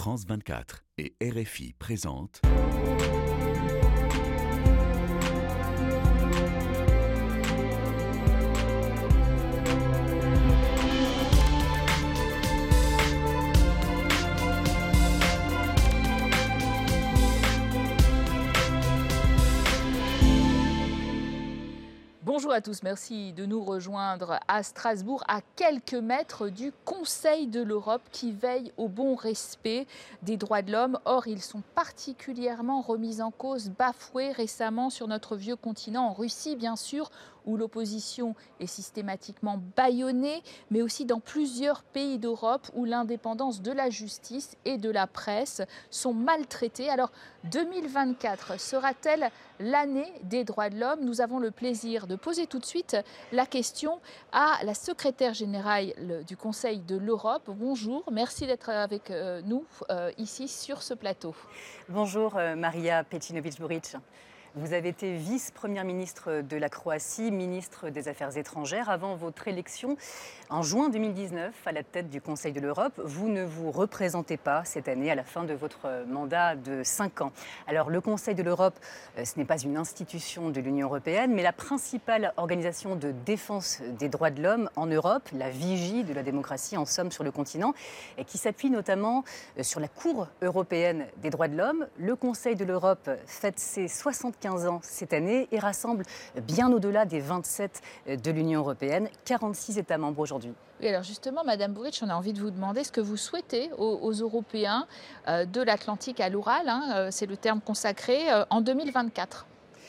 France 24 et RFI présentent. Bonjour à tous, merci de nous rejoindre à Strasbourg, à quelques mètres du Conseil de l'Europe qui veille au bon respect des droits de l'homme. Or, ils sont particulièrement remis en cause, bafoués récemment sur notre vieux continent, en Russie bien sûr, où l'opposition est systématiquement bâillonnée, mais aussi dans plusieurs pays d'Europe où l'indépendance de la justice et de la presse sont maltraitées. Alors 2024 sera-t-elle l'année des droits de l'homme? Nous avons le plaisir de poser tout de suite la question à la secrétaire générale du Conseil de l'Europe. Bonjour, merci d'être avec euh, nous euh, ici sur ce plateau. Bonjour euh, Maria Petinovic-Buric. Vous avez été vice-première ministre de la Croatie, ministre des Affaires étrangères avant votre élection en juin 2019 à la tête du Conseil de l'Europe. Vous ne vous représentez pas cette année à la fin de votre mandat de 5 ans. Alors le Conseil de l'Europe, euh, ce n'est pas une institution de l'Union européenne, mais la principale organisation de défense des droits de l'homme en Europe, la vigie de la démocratie en somme sur le continent, et qui s'appuie notamment euh, sur la Cour européenne des droits de l'homme. Le Conseil de l'Europe fête ses 60 15 ans cette année et rassemble bien au-delà des 27 de l'Union européenne, 46 États membres aujourd'hui. Oui, alors justement, Madame Bourrich, on a envie de vous demander ce que vous souhaitez aux, Européens euh, de l'Atlantique à l'Oural, hein, euh, c'est le terme consacré, euh, en 2024.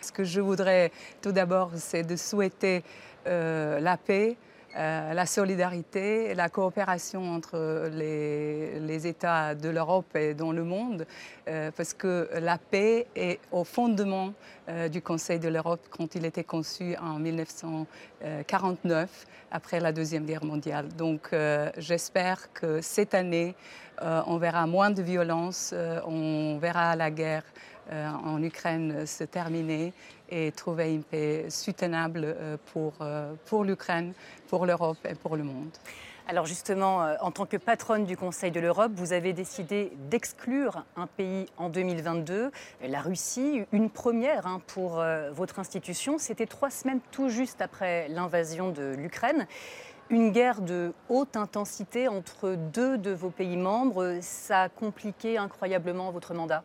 Ce que je voudrais tout d'abord, c'est de souhaiter la paix, euh, la solidarité, la coopération entre les, États de l'Europe et dans le monde, euh, parce que la paix est au fondement euh, du Conseil de l'Europe quand il était conçu en 1949, après la Deuxième Guerre mondiale. Donc j'espère que cette année, on verra moins de violence, on verra la guerre en Ukraine se terminer et trouver une paix soutenable euh, pour, euh, pour l'Ukraine, pour l'Europe et pour le monde. Alors justement, euh, en tant que patronne du Conseil de l'Europe, vous avez décidé d'exclure un pays en 2022, la Russie, une première hein, pour votre institution. C'était trois semaines tout juste après l'invasion de l'Ukraine. Une guerre de haute intensité entre deux de vos pays membres, ça a compliqué incroyablement votre mandat?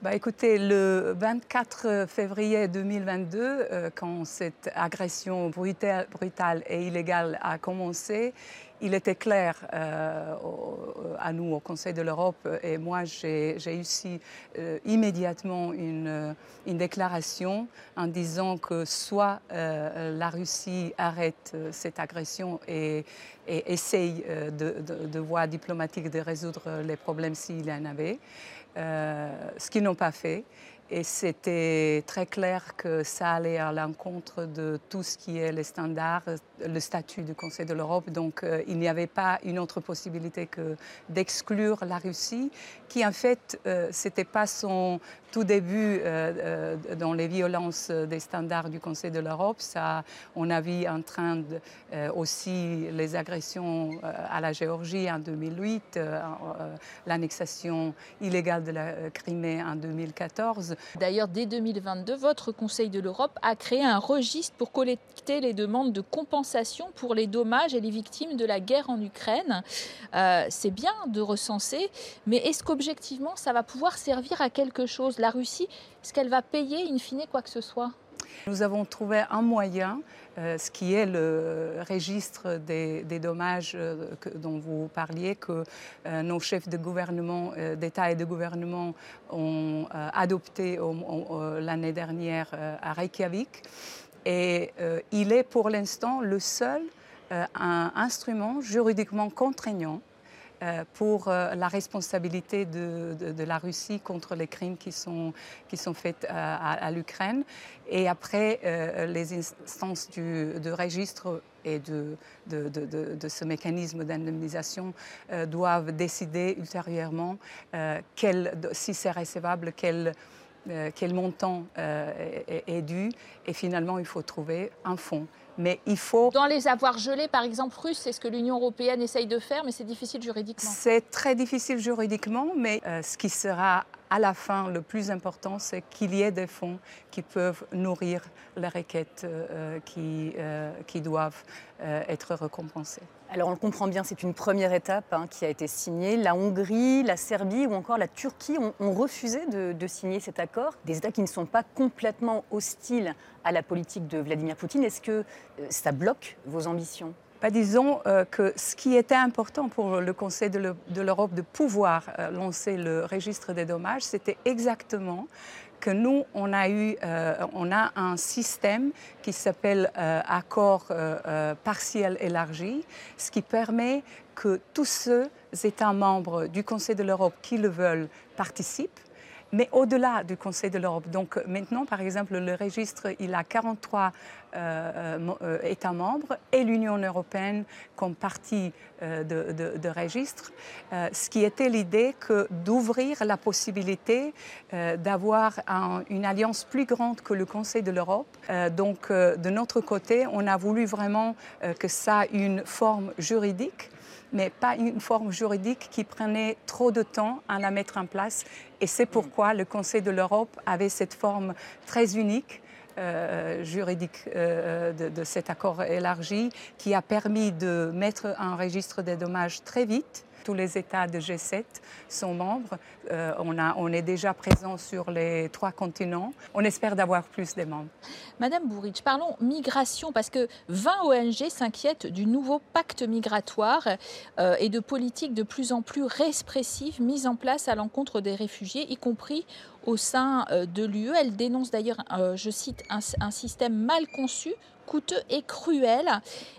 Bah, écoutez, le 24 février 2022, euh, quand cette agression brutale, brutale, et illégale a commencé, il était clair euh, à nous, au Conseil de l'Europe, et moi j'ai eu euh, immédiatement une, une, déclaration en disant que soit la Russie arrête cette agression et, essaye de, de, de voie diplomatique de résoudre les problèmes s'il y en avait, euh, ce qu'ils n'ont pas fait. Et c'était très clair que ça allait à l'encontre de tout ce qui est les standards, le statut du Conseil de l'Europe. Donc euh, il n'y avait pas une autre possibilité que d'exclure la Russie, qui en fait, euh, ce n'était pas son tout début euh, dans les violences des standards du Conseil de l'Europe. Ça, on a vu en train aussi les agressions à la Géorgie en 2008, l'annexation illégale de la Crimée en 2014. D'ailleurs, dès 2022, votre Conseil de l'Europe a créé un registre pour collecter les demandes de compensation pour les dommages et les victimes de la guerre en Ukraine. Euh, c'est bien de recenser, mais est-ce qu'objectivement, ça va pouvoir servir à quelque chose? La Russie, est-ce qu'elle va payer in fine quoi que ce soit? Nous avons trouvé un moyen, euh, ce qui est le registre des, dommages euh, dont vous parliez, que euh, nos chefs de gouvernement, d'État et de gouvernement ont adopté l'année dernière à Reykjavik. Et il est pour l'instant le seul instrument juridiquement contraignant pour euh, la responsabilité de, la Russie contre les crimes qui sont, qui sont faits euh, à, l'Ukraine. Et après, les instances du, de registre et de, ce mécanisme d'indemnisation doivent décider ultérieurement si c'est recevable, quel, quel montant est, est, dû. Et finalement, il faut trouver un fonds Mais il faut... Dans les avoirs gelés, par exemple, russes, c'est ce que l'Union européenne essaye de faire, mais c'est difficile juridiquement. C'est très difficile juridiquement, mais euh, ce qui sera à la fin, le plus important, c'est qu'il y ait des fonds qui peuvent nourrir les requêtes euh, qui, euh, qui, doivent euh, être récompensées. Alors on le comprend bien, c'est une première étape hein, qui a été signée. La Hongrie, la Serbie ou encore la Turquie ont, ont refusé de, de, signer cet accord. Des États qui ne sont pas complètement hostiles à la politique de Vladimir Poutine. Est-ce que ça bloque vos ambitions? Bah, disons euh, que ce qui était important pour le Conseil de l'Europe de pouvoir euh, lancer le registre des dommages, c'était exactement que nous, on euh, un système qui s'appelle accord partiel élargi, ce qui permet que tous ceux États membres du Conseil de l'Europe qui le veulent participent mais au-delà du Conseil de l'Europe. Donc maintenant, par exemple, le registre, il a 43 euh, euh, États membres et l'Union européenne comme partie euh, de, de, registre, ce qui était l'idée que d'ouvrir la possibilité d'avoir une alliance plus grande que le Conseil de l'Europe. donc de notre côté, on a voulu vraiment que ça ait une forme juridique mais pas une forme juridique qui prenait trop de temps à la mettre en place. Et c'est pourquoi le Conseil de l'Europe avait cette forme très unique. Euh, juridique euh, de, cet accord élargi qui a permis de mettre un registre des dommages très vite tous les États de G7 sont membres. Euh, on, est déjà présent sur les trois continents. On espère d'avoir plus de membres. Madame Bourrich, parlons migration parce que 20 ONG s'inquiètent du nouveau pacte migratoire euh, et de politiques de plus en plus répressives mises en place à l'encontre des réfugiés, y compris au sein euh, de l'UE. Elle dénonce d'ailleurs, je cite, un système mal conçu coûteux et cruel.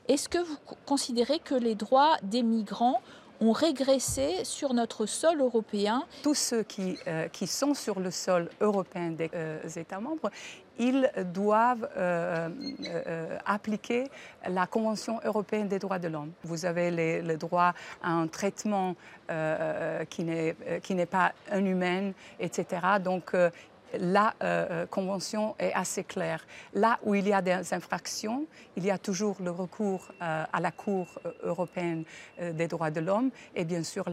Est-ce que vous considérez que les droits des migrants ont régressé sur notre sol européen. Tous ceux qui, euh, sont sur le sol européen des euh, États membres, ils doivent euh, appliquer la Convention européenne des droits de l'homme. Vous avez le droit à un traitement qui n'est pas inhumain, etc. la euh, euh, Convention est assez claire. Là où il y a des infractions, il y a toujours le recours euh, à la Cour européenne des droits de l'homme. Et bien sûr,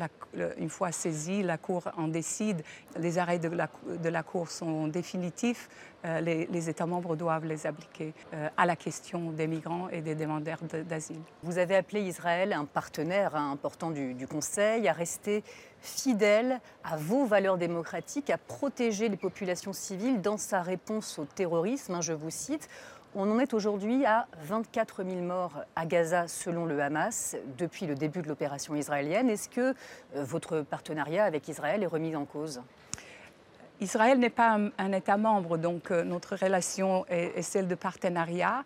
une fois saisie, la Cour en décide. Les arrêts de la, de la Cour sont définitifs. Les, États membres doivent les appliquer à la question des migrants et des demandeurs d'asile. Vous avez appelé Israël un partenaire hein, important du Conseil à rester fidèle à vos valeurs démocratiques, à protéger les populations civiles dans sa réponse au terrorisme. Hein, je vous cite. On en est aujourd'hui à 24 000 morts à Gaza selon le Hamas depuis le début de l'opération israélienne. Est-ce que euh, votre partenariat avec Israël est remis en cause? Israël n'est pas un, État membre, donc euh, notre relation est, est celle de partenariat.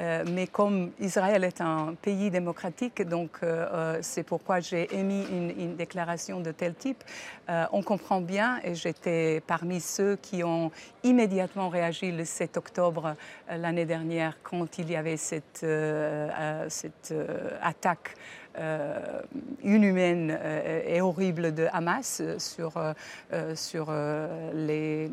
Euh, mais comme Israël est un pays démocratique, donc euh, euh, c'est pourquoi j'ai émis une, déclaration de tel type, on comprend bien, et j'étais parmi ceux qui ont immédiatement réagi le 7 octobre l'année dernière quand il y avait cette, cette attaque euh, inhumaine euh, et horrible de Hamas sur, euh, sur les,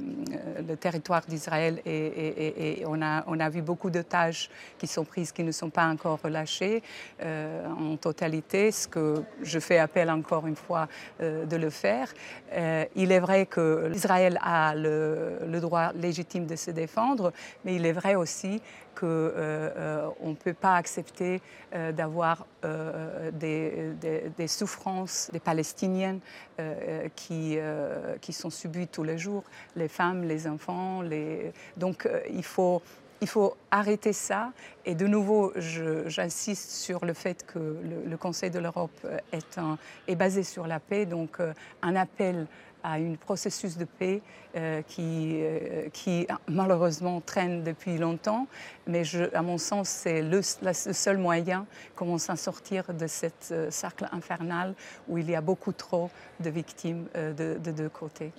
le territoire d'Israël et, on, a, on a vu beaucoup de tâches qui sont prises qui ne sont pas encore relâchées en totalité, ce que je fais appel encore une fois de le faire. il est vrai que Israël a le droit légitime de se défendre, mais il est vrai aussi qu'on euh, ne peut pas accepter euh, d'avoir euh, des, des, souffrances des Palestiniennes qui, qui sont subies tous les jours, les femmes, les enfants. Les... Donc il faut il faut arrêter ça. Et de nouveau, j'insiste sur le fait que le, le Conseil de l'Europe est, est, basé sur la paix, donc un appel à un processus de paix euh, qui, euh, qui, malheureusement traîne depuis longtemps, mais je, à mon sens, c'est le, seul moyen comment s'en sortir de ce euh, cercle infernal où il y a beaucoup trop de victimes de deux côtés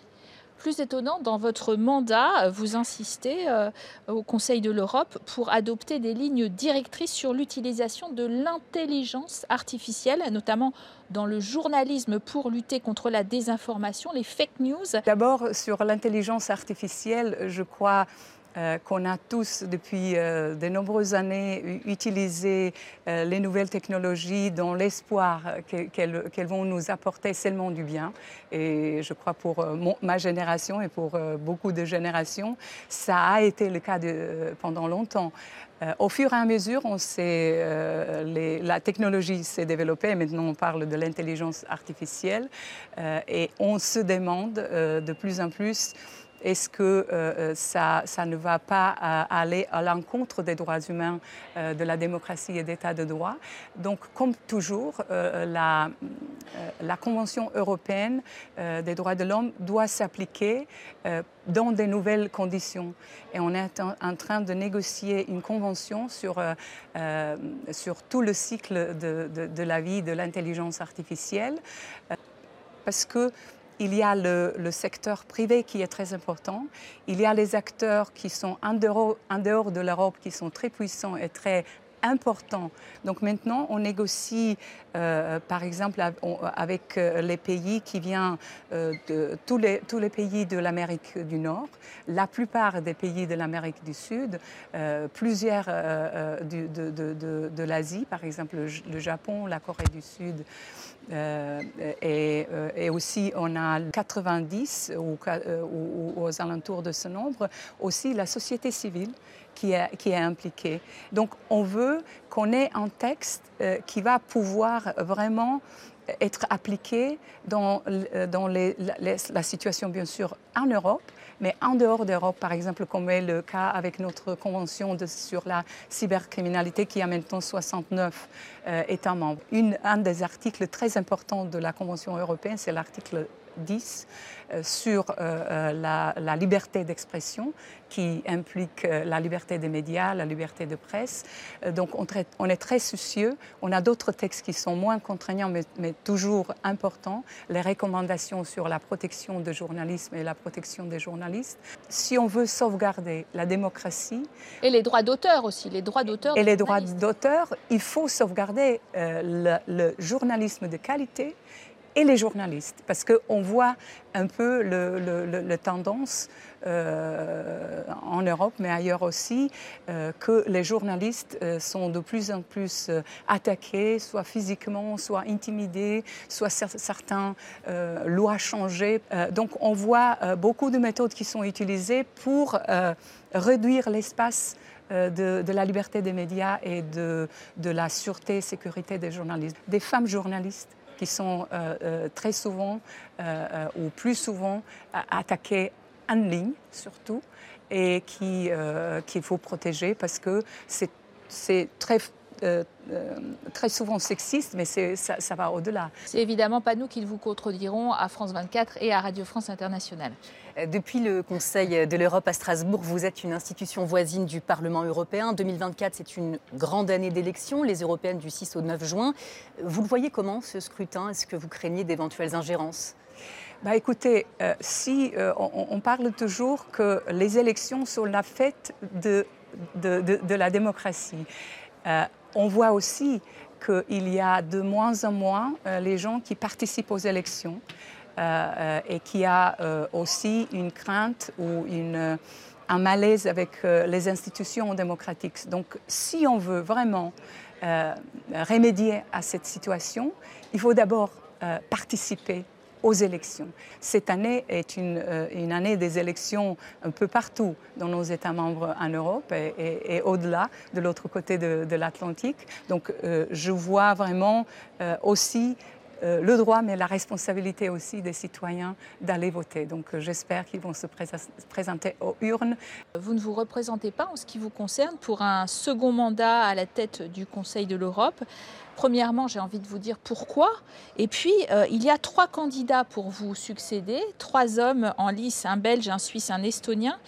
plus étonnant, dans votre mandat, vous insistez euh, au Conseil de l'Europe pour adopter des lignes directrices sur l'utilisation de l'intelligence artificielle, notamment dans le journalisme pour lutter contre la désinformation, les fake news. D'abord, sur l'intelligence artificielle, je crois euh, qu'on a tous depuis euh, de nombreuses années utilisé euh, les nouvelles technologies dans l'espoir qu'elles vont nous apporter seulement du bien. Et je crois pour ma génération et pour beaucoup de générations, ça a été le cas pendant longtemps. au fur et à mesure, on sait, la technologie s'est développée. Maintenant, on parle de l'intelligence artificielle et on se demande de plus en plus est-ce que euh, euh, ça, ne va pas euh, aller à l'encontre des droits humains, de la démocratie et d'état de droit? Donc, comme toujours, la, Convention européenne des droits de l'homme doit s'appliquer dans des nouvelles conditions. Et on est en, train de négocier une convention sur, sur tout le cycle de, de la vie de l'intelligence artificielle. parce que il y a le, secteur privé qui est très important. Il y a les acteurs qui sont en dehors, de l'Europe, qui sont très puissants et très importants. Donc maintenant, on négocie, euh, par exemple, avec euh, les pays qui viennent euh, de tous les, pays de l'Amérique du Nord, la plupart des pays de l'Amérique du Sud, plusieurs de l'Asie, par exemple le Japon, la Corée du Sud. Euh, et, euh, et, aussi, on a 90 ou, euh, ou, aux alentours de ce nombre, aussi la société civile qui est, impliquée. Donc, on veut qu'on ait un texte qui va pouvoir vraiment être appliqué dans, la situation, bien sûr, en Europe, mais en dehors d'Europe, par exemple, comme est le cas avec notre convention sur la cybercriminalité qui a maintenant 69 euh, États membres. Un des articles très importants de la Convention européenne, c'est l'article 10 euh, sur euh, la, liberté d'expression qui implique la liberté des médias, la liberté de presse. donc on, on, est très soucieux. On a d'autres textes qui sont moins contraignants mais, mais, toujours importants. Les recommandations sur la protection du journalisme et la protection des journalistes. Si on veut sauvegarder la démocratie... Et les droits d'auteur aussi, les droits d'auteur. Et les droits d'auteur, il faut sauvegarder le, le journalisme de qualité et les journalistes, parce qu'on voit un peu le, tendance euh, en Europe, mais ailleurs aussi, euh, que les journalistes euh, sont de plus en plus attaqués, soit physiquement, soit intimidés, soit certains lois changées. donc on voit beaucoup de méthodes qui sont utilisées pour réduire l'espace de, de, la liberté des médias et de, de la sûreté et sécurité des journalistes. Des femmes journalistes qui sont euh, euh, très souvent euh, ou plus souvent attaqués en ligne surtout et qu'il faut protéger parce que c'est très très souvent sexiste, mais ça, ça, va au-delà. C'est évidemment pas nous qui vous contredirons à France 24 et à Radio France Internationale. Euh, depuis le Conseil de l'Europe à Strasbourg, vous êtes une institution voisine du Parlement européen. 2024, c'est une grande année d'élections, les européennes du 6 au 9 juin. Vous le voyez comment ce scrutin? Est-ce que vous craignez d'éventuelles ingérences? Bah écoutez, euh, si euh, on, parle toujours que les élections sont la fête de, de, de, la démocratie, on voit aussi qu'il y a de moins en moins les gens qui participent aux élections. Euh, euh, et qui a euh, aussi une crainte ou une, un malaise avec les institutions démocratiques. Donc si on veut vraiment remédier à cette situation, il faut d'abord participer aux élections. Cette année est une, une, année des élections un peu partout dans nos États membres en Europe et, et, au-delà, de l'autre côté de, de l'Atlantique. Donc je vois vraiment aussi euh, le droit, mais la responsabilité aussi des citoyens d'aller voter. Donc euh, j'espère qu'ils vont se présenter aux urnes. Vous ne vous représentez pas en ce qui vous concerne pour un second mandat à la tête du Conseil de l'Europe. Premièrement, j'ai envie de vous dire pourquoi. Et puis, euh, il y a trois candidats pour vous succéder, trois hommes en lice, un Belge, un Suisse, un Estonien.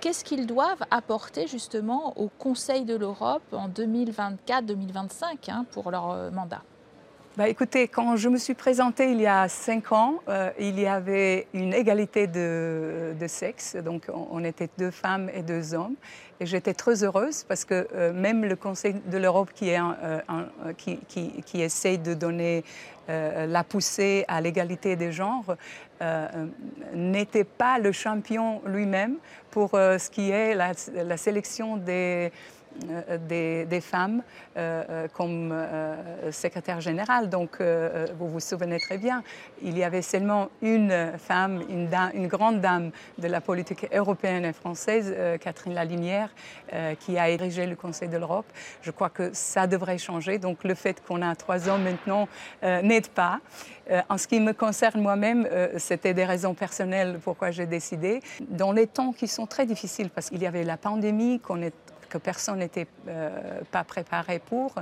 Qu'est-ce qu'ils doivent apporter justement au Conseil de l'Europe en 2024-2025 hein, pour leur mandat? Bah, écoutez, quand je me suis présentée il y a cinq ans, euh, il y avait une égalité de, sexe. Donc, on, était deux femmes et deux hommes. Et j'étais très heureuse parce que euh, même le Conseil de l'Europe qui, euh, qui, qui, essaye de donner la poussée à l'égalité des genres n'était pas le champion lui-même pour ce qui est la sélection des des, des, femmes euh, euh, comme secrétaire générale. Donc, vous vous souvenez très bien, il y avait seulement une femme, une, grande dame de la politique européenne et française, Catherine Lalinière, qui a dirigé le Conseil de l'Europe. Je crois que ça devrait changer. Donc, le fait qu'on a trois ans maintenant n'aide pas. En ce qui me concerne moi-même, c'était des raisons personnelles pourquoi j'ai décidé. Dans les temps qui sont très difficiles, parce qu'il y avait la pandémie, qu'on est que personne n'était euh, pas préparé pour.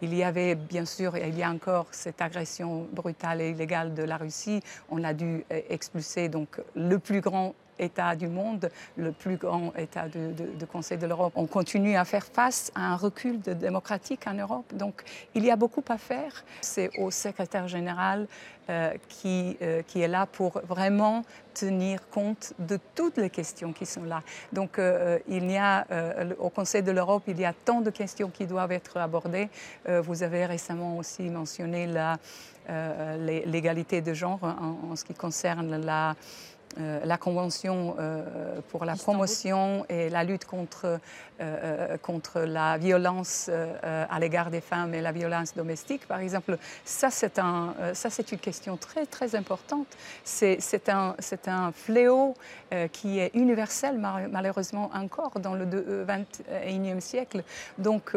Il y avait bien sûr, il y a encore cette agression brutale et illégale de la Russie. On a dû euh, expulser donc le plus grand État du monde, le plus grand État de, Conseil de l'Europe. On continue à faire face à un recul démocratique en Europe. Donc il y a beaucoup à faire. C'est au secrétaire général euh, qui, euh, qui est là pour vraiment tenir compte de toutes les questions qui sont là. Donc euh, il y a au Conseil de l'Europe, il y a tant de questions qui doivent être abordées. vous avez récemment aussi mentionné l'égalité de genre en, en, ce qui concerne la euh, la Convention euh, pour la promotion et la lutte contre, euh, contre la violence à l'égard des femmes et la violence domestique, par exemple, ça c'est un, une question très très importante. C'est un, un fléau qui est universel malheureusement encore dans le 21e siècle. Donc,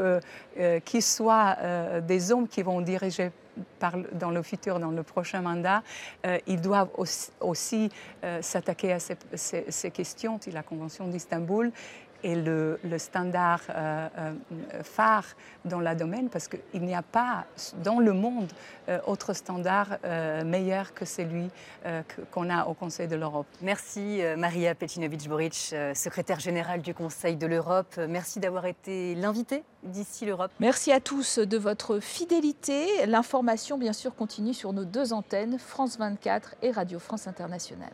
qu'il soit des hommes qui vont diriger dans le futur, dans le prochain mandat, euh, ils doivent aussi, euh, s'attaquer à ces, questions. La Convention d'Istanbul est le, standard euh, phare dans le domaine parce qu'il n'y a pas dans le monde autre standard meilleur que celui qu'on a au Conseil de l'Europe. Merci Maria Petinovic-Boric, secrétaire générale du Conseil de l'Europe. Merci d'avoir été l'invitée d'ici l'Europe. Merci à tous de votre fidélité. L'information, bien sûr, continue sur nos deux antennes, France 24 et Radio France Internationale.